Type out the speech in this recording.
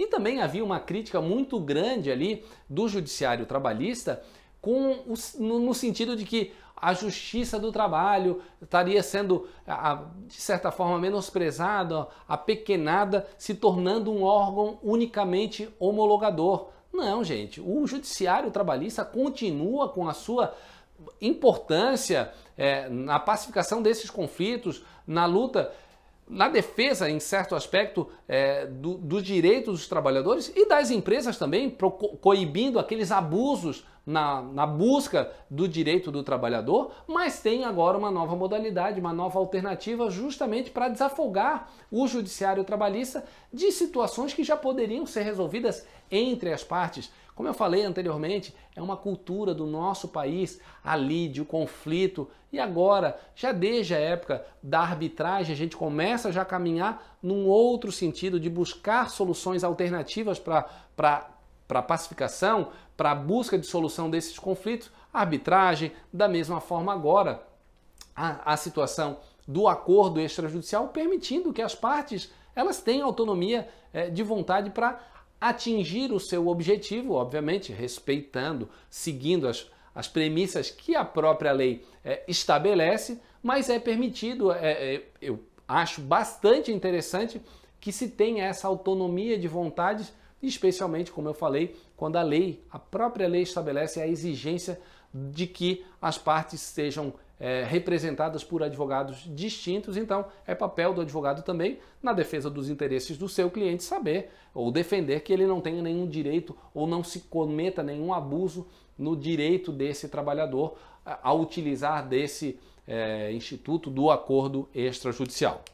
E também havia uma crítica muito grande ali do judiciário trabalhista com o, no, sentido de que a justiça do trabalho estaria sendo, de certa forma, menosprezada, apequenada, se tornando um órgão unicamente homologador. Não, gente, o judiciário trabalhista continua com a sua importância é, na pacificação desses conflitos, na luta na defesa, em certo aspecto, é, do, dos direitos dos trabalhadores e das empresas também, pro, coibindo aqueles abusos na, na, busca do direito do trabalhador, mas tem agora uma nova modalidade, uma nova alternativa, justamente para desafogar o judiciário trabalhista de situações que já poderiam ser resolvidas entre as partes. Como eu falei anteriormente, é uma cultura do nosso país a lide, o conflito. E agora, já desde a época da arbitragem, a gente começa já a caminhar num outro sentido de buscar soluções alternativas para a pacificação, para a busca de solução desses conflitos. Arbitragem, da mesma forma agora, a, a situação do acordo extrajudicial permitindo que as partes elas tenham autonomia é, de vontade para atingir o seu objetivo, obviamente, respeitando, seguindo as, as premissas que a própria lei é, estabelece, mas é permitido, é, eu acho bastante interessante que se tenha essa autonomia de vontades, especialmente, como eu falei, quando a lei, a própria lei estabelece a exigência de que as partes sejam é, representadas por advogados distintos, então é papel do advogado também, na defesa dos interesses do seu cliente, saber ou defender que ele não tenha nenhum direito ou não se cometa nenhum abuso no direito desse trabalhador ao utilizar desse é, instituto do acordo extrajudicial.